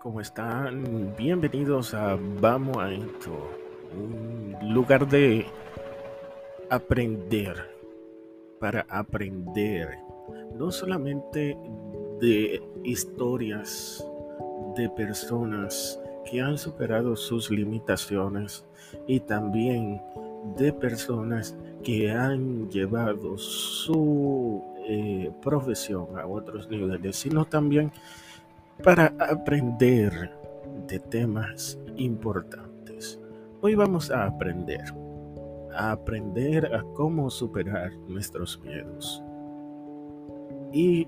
¿cómo están? Bienvenidos a Vamos a esto, un lugar de aprender, para aprender, no solamente de historias de personas que han superado sus limitaciones y también de personas que han llevado su eh, profesión a otros niveles, sino también para aprender de temas importantes. Hoy vamos a aprender, a aprender a cómo superar nuestros miedos y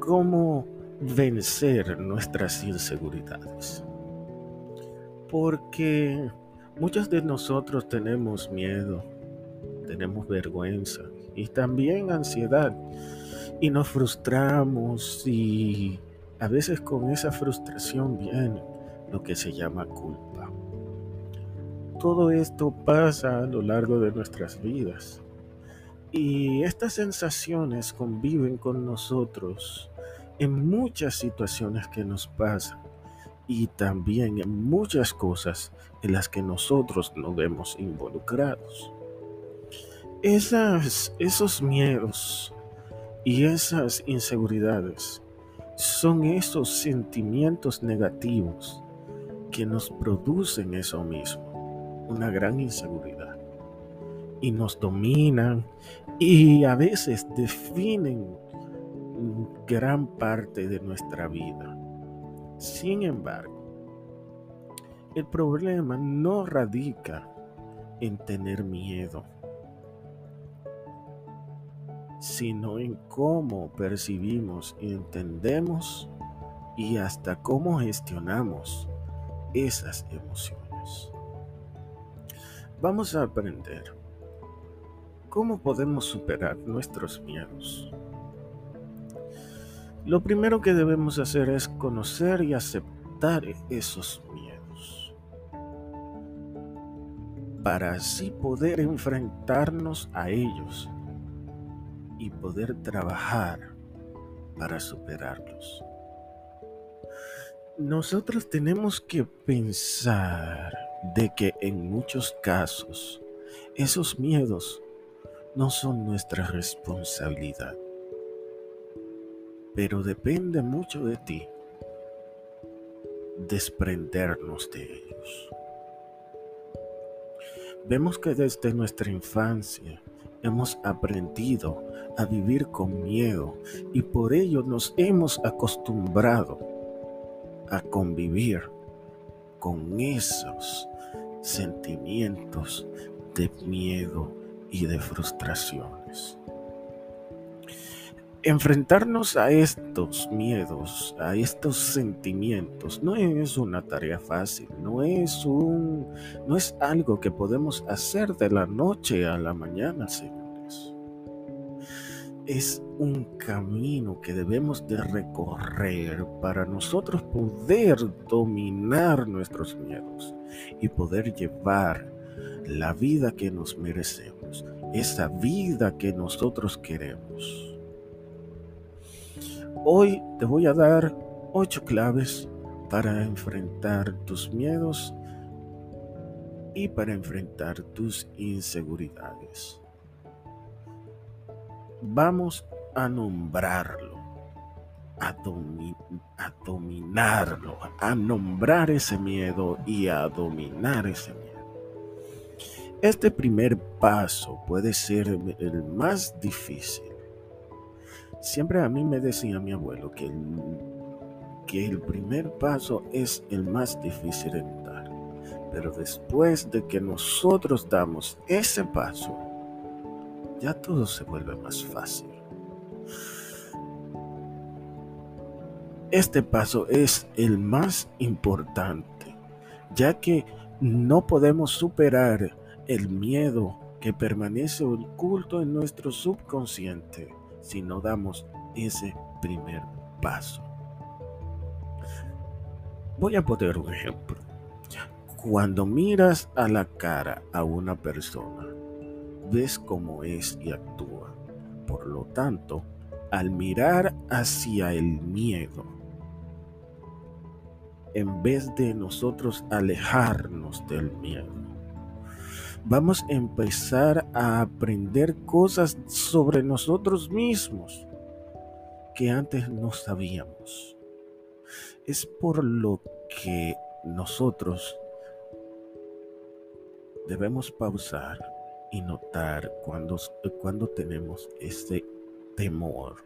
cómo vencer nuestras inseguridades. Porque muchos de nosotros tenemos miedo, tenemos vergüenza y también ansiedad y nos frustramos y a veces con esa frustración viene lo que se llama culpa. Todo esto pasa a lo largo de nuestras vidas y estas sensaciones conviven con nosotros en muchas situaciones que nos pasan y también en muchas cosas en las que nosotros nos vemos involucrados. Esos miedos y esas inseguridades son esos sentimientos negativos que nos producen eso mismo, una gran inseguridad. Y nos dominan y a veces definen gran parte de nuestra vida. Sin embargo, el problema no radica en tener miedo sino en cómo percibimos entendemos y hasta cómo gestionamos esas emociones. Vamos a aprender cómo podemos superar nuestros miedos. Lo primero que debemos hacer es conocer y aceptar esos miedos para así poder enfrentarnos a ellos y poder trabajar para superarlos. Nosotros tenemos que pensar de que en muchos casos esos miedos no son nuestra responsabilidad, pero depende mucho de ti desprendernos de ellos. Vemos que desde nuestra infancia hemos aprendido a vivir con miedo y por ello nos hemos acostumbrado a convivir con esos sentimientos de miedo y de frustraciones. Enfrentarnos a estos miedos, a estos sentimientos, no es una tarea fácil, no es un no es algo que podemos hacer de la noche a la mañana, señores. Es un camino que debemos de recorrer para nosotros poder dominar nuestros miedos y poder llevar la vida que nos merecemos, esa vida que nosotros queremos. Hoy te voy a dar ocho claves para enfrentar tus miedos y para enfrentar tus inseguridades. Vamos a nombrarlo, a, dominarlo, a nombrar ese miedo y a dominar ese miedo. Este primer paso puede ser el más difícil Siempre a mí me decía mi abuelo que el, que el primer paso es el más difícil de dar. Pero después de que nosotros damos ese paso, ya todo se vuelve más fácil. Este paso es el más importante, ya que no podemos superar el miedo que permanece oculto en nuestro subconsciente si no damos ese primer paso. Voy a poner un ejemplo. Cuando miras a la cara a una persona, ves cómo es y actúa. Por lo tanto, al mirar hacia el miedo, en vez de nosotros alejarnos del miedo. Vamos a empezar a aprender cosas sobre nosotros mismos que antes no sabíamos. Es por lo que nosotros debemos pausar y notar cuando, cuando tenemos este temor.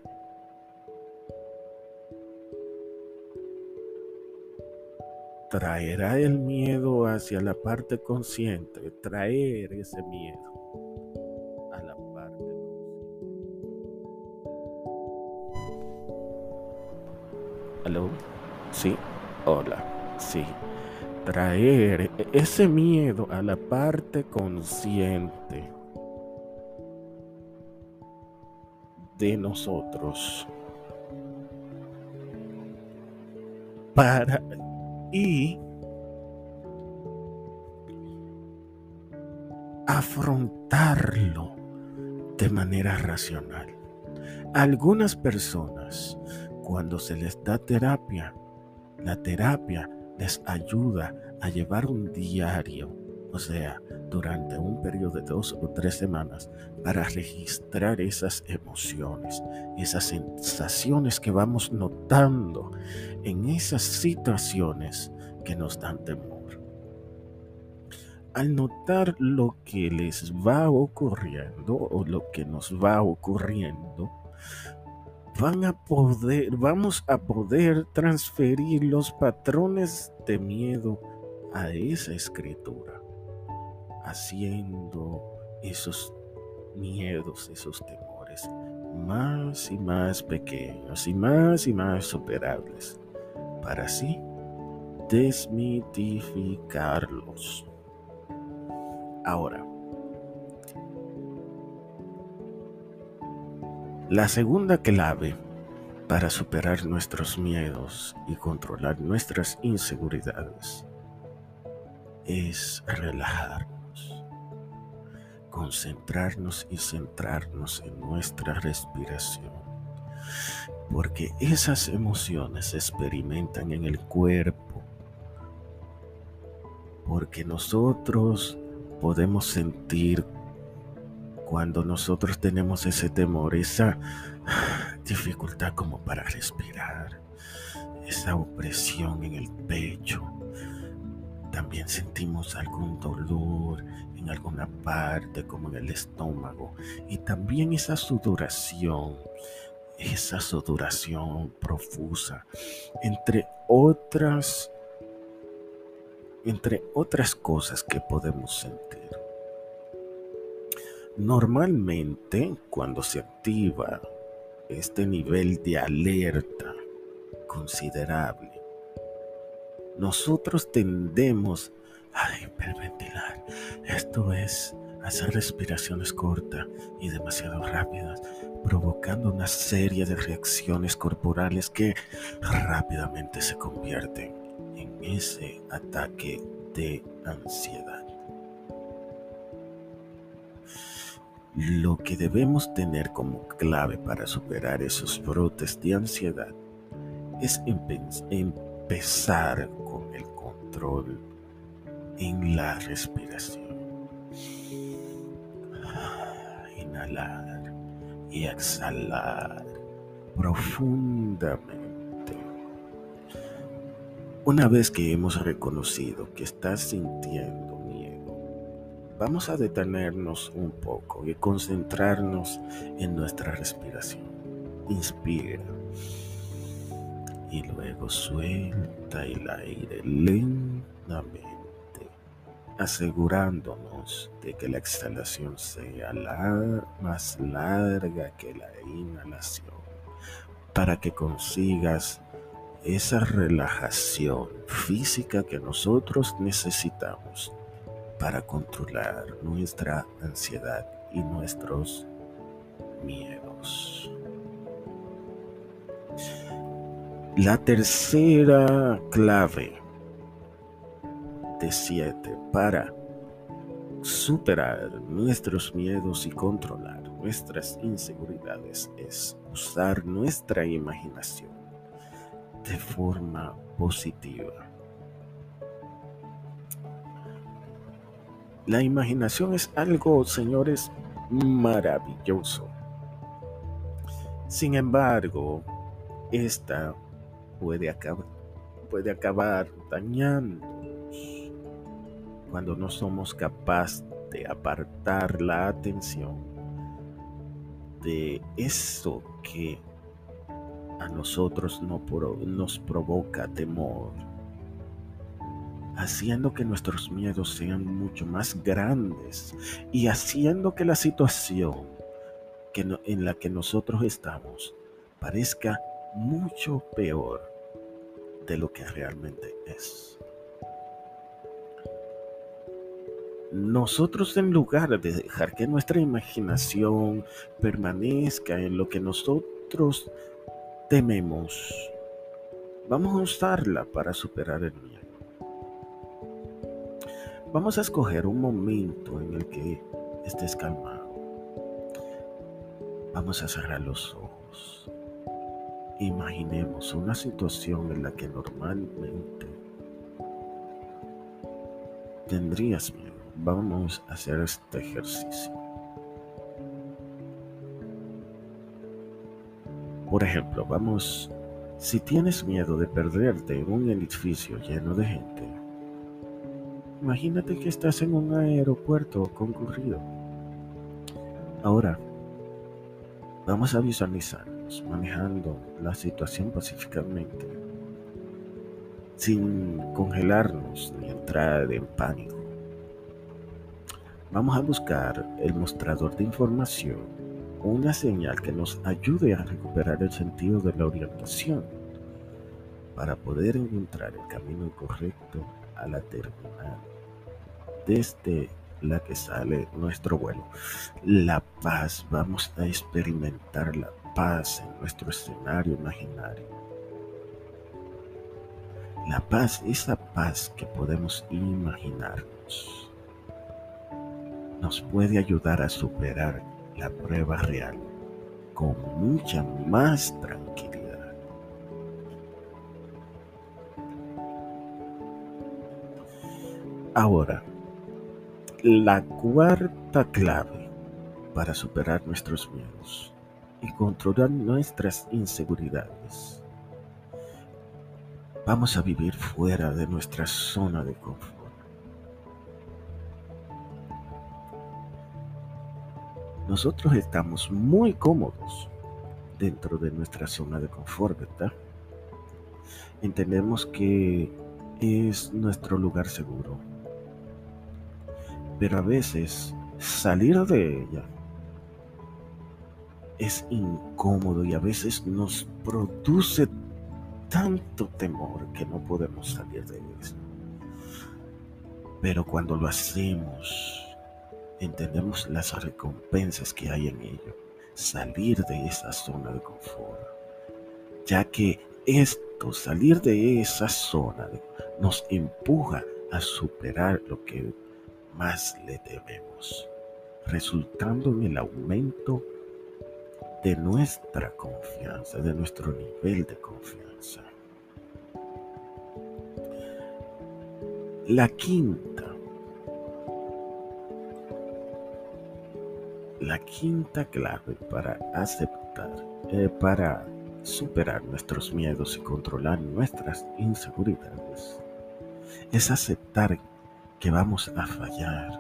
Traerá el miedo hacia la parte consciente, traer ese miedo a la parte. ¿Aló? Sí, hola, sí traer ese miedo a la parte consciente de nosotros para y afrontarlo de manera racional. Algunas personas, cuando se les da terapia, la terapia les ayuda a llevar un diario, o sea, durante un periodo de dos o tres semanas, para registrar esas emociones, esas sensaciones que vamos notando en esas situaciones que nos dan temor. Al notar lo que les va ocurriendo o lo que nos va ocurriendo, van a poder, vamos a poder transferir los patrones de miedo a esa escritura, haciendo esos miedos, esos temores más y más pequeños y más y más superables, para así desmitificarlos. Ahora, La segunda clave para superar nuestros miedos y controlar nuestras inseguridades es relajarnos, concentrarnos y centrarnos en nuestra respiración, porque esas emociones se experimentan en el cuerpo, porque nosotros podemos sentir cuando nosotros tenemos ese temor, esa dificultad como para respirar, esa opresión en el pecho, también sentimos algún dolor en alguna parte como en el estómago y también esa sudoración, esa sudoración profusa, entre otras entre otras cosas que podemos sentir. Normalmente, cuando se activa este nivel de alerta considerable, nosotros tendemos a hiperventilar. Esto es hacer respiraciones cortas y demasiado rápidas, provocando una serie de reacciones corporales que rápidamente se convierten en ese ataque de ansiedad. Lo que debemos tener como clave para superar esos brotes de ansiedad es empezar con el control en la respiración. Inhalar y exhalar profundamente. Una vez que hemos reconocido que estás sintiendo vamos a detenernos un poco y concentrarnos en nuestra respiración. Inspira y luego suelta el aire lentamente, asegurándonos de que la exhalación sea más larga que la inhalación para que consigas esa relajación física que nosotros necesitamos para controlar nuestra ansiedad y nuestros miedos. La tercera clave 777 para superar nuestros miedos y controlar nuestras inseguridades es usar nuestra imaginación de forma positiva. La imaginación es algo, señores, maravilloso. Sin embargo, esta puede, acabar puede acabar dañando cuando no somos capaces de apartar la atención de eso que a nosotros no nos provoca temor, haciendo que nuestros miedos sean mucho más grandes y haciendo que la situación que en la que nosotros estamos parezca mucho peor de lo que realmente es. Nosotros en lugar de dejar que nuestra imaginación permanezca en lo que nosotros tememos, vamos a usarla para superar el miedo. Vamos a escoger un momento en el que estés calmado. Vamos a cerrar los ojos. Imaginemos una situación en la que normalmente tendrías miedo. Vamos a hacer este ejercicio. Por ejemplo, vamos, si tienes miedo de perderte en un edificio lleno de gente, imagínate que estás en un aeropuerto concurrido. Ahora, vamos a visualizarnos manejando la situación pacíficamente, sin congelarnos ni entrar en pánico. Vamos a buscar el mostrador de información una señal que nos ayude a recuperar el sentido de la orientación para poder encontrar el camino correcto a la terminal desde la que sale nuestro vuelo. La paz, vamos a experimentar la paz en nuestro escenario imaginario. La paz, esa paz que podemos imaginarnos, nos puede ayudar a superar la prueba real con mucha más tranquilidad. Ahora, la cuarta clave para superar nuestros miedos y controlar nuestras inseguridades. Vamos a vivir fuera de nuestra zona de confort. Nosotros estamos muy cómodos dentro de nuestra zona de confort, ¿verdad? Entendemos que es nuestro lugar seguro. Pero a veces salir de ella es incómodo y a veces nos produce tanto temor que no podemos salir de eso. Pero cuando lo hacemos, entendemos las recompensas que hay en ello, salir de esa zona de confort, ya que esto, salir de esa zona, nos empuja a superar lo que más le debemos, resultando en el aumento de nuestra confianza, de nuestro nivel de confianza. La quinta La quinta clave para aceptar, eh, para superar nuestros miedos y controlar nuestras inseguridades, es aceptar que vamos a fallar.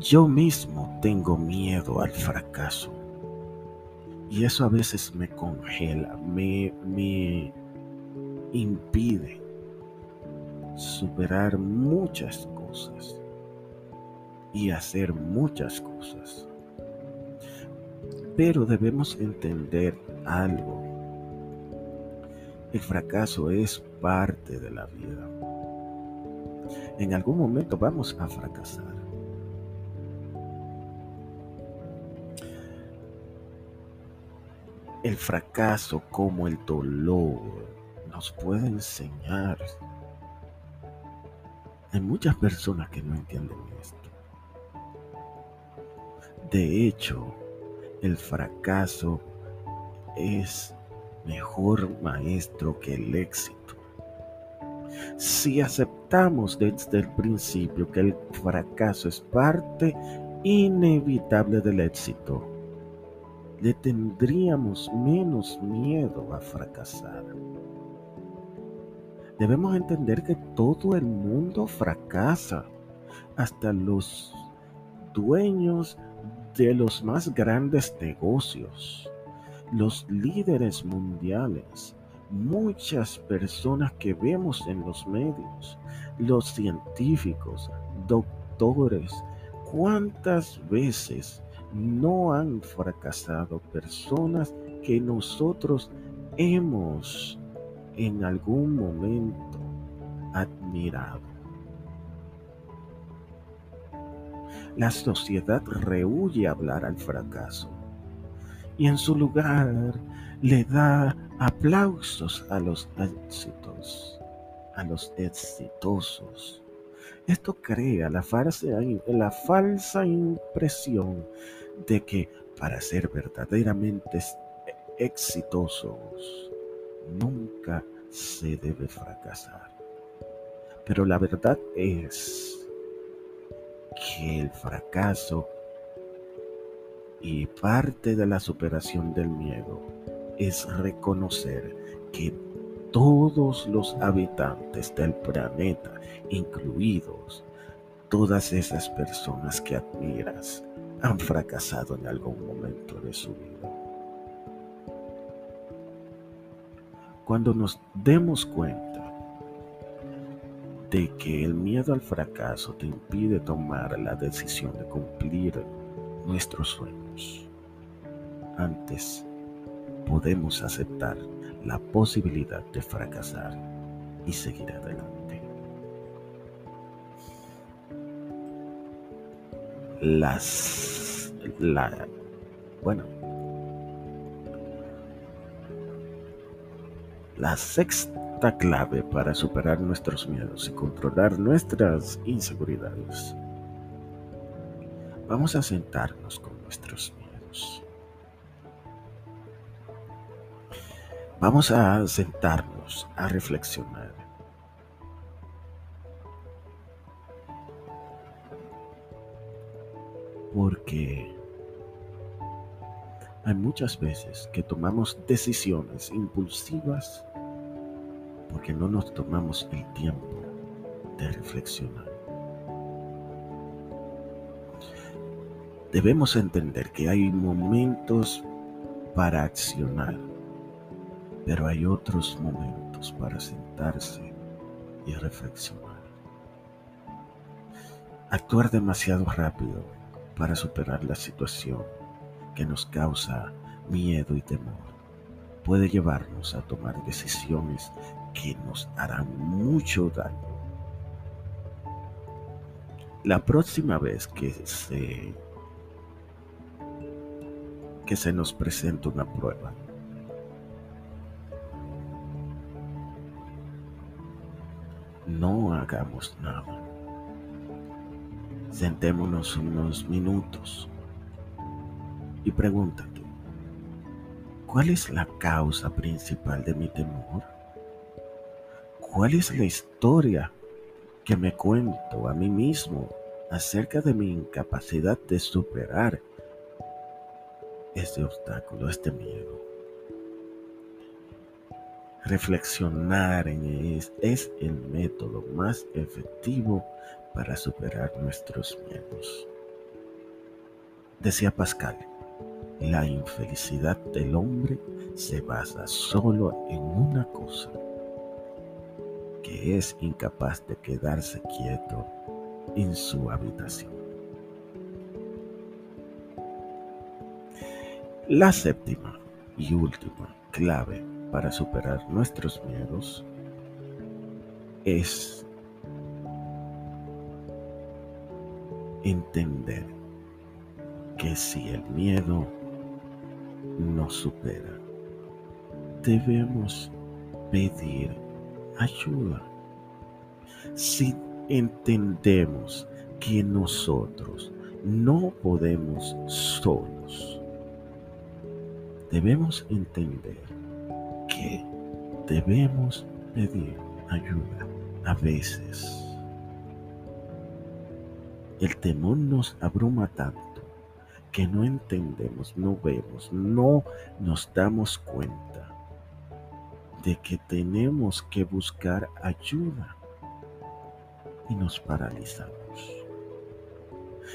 Yo mismo tengo miedo al fracaso y eso a veces me congela, me, me impide superar muchas cosas y hacer muchas cosas. Pero debemos entender algo. El fracaso es parte de la vida. En algún momento vamos a fracasar. El fracaso como el dolor nos puede enseñar. Hay muchas personas que no entienden esto. De hecho, el fracaso es mejor maestro que el éxito. Si aceptamos desde el principio que el fracaso es parte inevitable del éxito, le tendríamos menos miedo a fracasar. Debemos entender que todo el mundo fracasa, hasta los dueños de los más grandes negocios, los líderes mundiales, muchas personas que vemos en los medios, los científicos, doctores, ¿cuántas veces no han fracasado personas que nosotros hemos en algún momento admirado? La sociedad rehuye hablar al fracaso y en su lugar le da aplausos a los éxitos, a los exitosos. Esto crea la falsa, la falsa impresión de que para ser verdaderamente exitosos nunca se debe fracasar. Pero la verdad es que el fracaso y parte de la superación del miedo es reconocer que todos los habitantes del planeta, incluidos todas esas personas que admiras, han fracasado en algún momento de su vida. Cuando nos demos cuenta de que el miedo al fracaso te impide tomar la decisión de cumplir nuestros sueños. Antes podemos aceptar la posibilidad de fracasar y seguir adelante. Las la bueno la sexta clave para superar nuestros miedos y controlar nuestras inseguridades Vamos a sentarnos con nuestros miedos. Vamos a sentarnos a reflexionar. Porque hay muchas veces que tomamos decisiones impulsivas porque no nos tomamos el tiempo de reflexionar. Debemos entender que hay momentos para accionar, pero hay otros momentos para sentarse y reflexionar. Actuar demasiado rápido para superar la situación que nos causa miedo y temor puede llevarnos a tomar decisiones que nos harán mucho daño. La próxima vez que se que se nos presenta una prueba. No hagamos nada. Sentémonos unos minutos y pregúntate, ¿cuál es la causa principal de mi temor? ¿Cuál es la historia que me cuento a mí mismo acerca de mi incapacidad de superar este obstáculo, este miedo. Reflexionar en es, es el método más efectivo para superar nuestros miedos. Decía Pascal, la infelicidad del hombre se basa solo en una cosa, que es incapaz de quedarse quieto en su habitación. La séptima y última clave para superar nuestros miedos es entender que si el miedo nos supera, debemos pedir ayuda. Si entendemos que nosotros no podemos solos, debemos entender que debemos pedir ayuda a veces el temor nos abruma tanto que no entendemos, no vemos, no nos damos cuenta de que tenemos que buscar ayuda y nos paralizamos.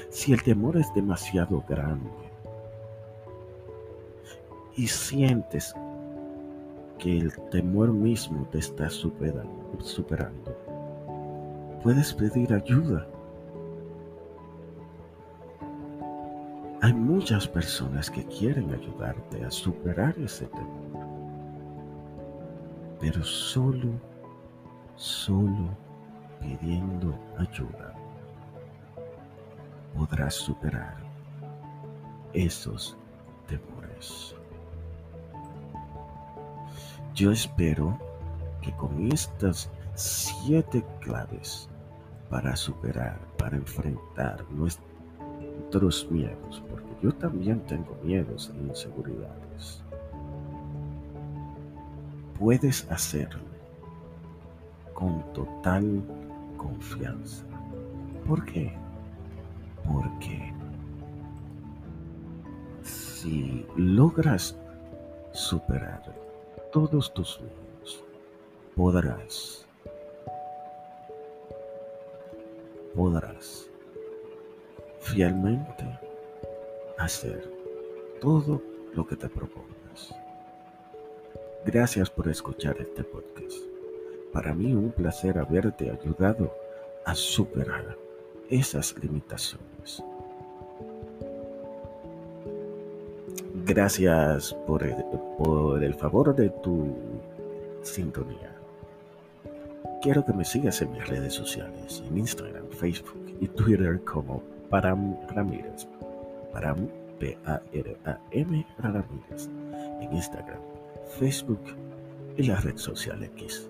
Si el temor es demasiado grande y sientes que el temor mismo te está superando, puedes pedir ayuda. Hay muchas personas que quieren ayudarte a superar ese temor, pero solo, solo pidiendo ayuda podrás superar esos temores. Yo espero que con estas siete claves para superar, para enfrentar nuestros miedos, porque yo también tengo miedos e inseguridades, puedes hacerlo con total confianza. ¿Por qué? Porque si logras superar todos tus miedos, podrás, podrás fielmente hacer todo lo que te propongas. Gracias por escuchar este podcast. Para mí un placer haberte ayudado a superar esas limitaciones. Gracias por el, favor de tu sintonía. Quiero que me sigas en mis redes sociales, en Instagram, Facebook y Twitter como Param Ramírez. Param, P-A-R-A-M Ramírez. En Instagram, Facebook y la red social X.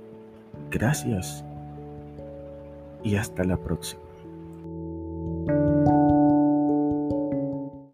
Gracias y hasta la próxima.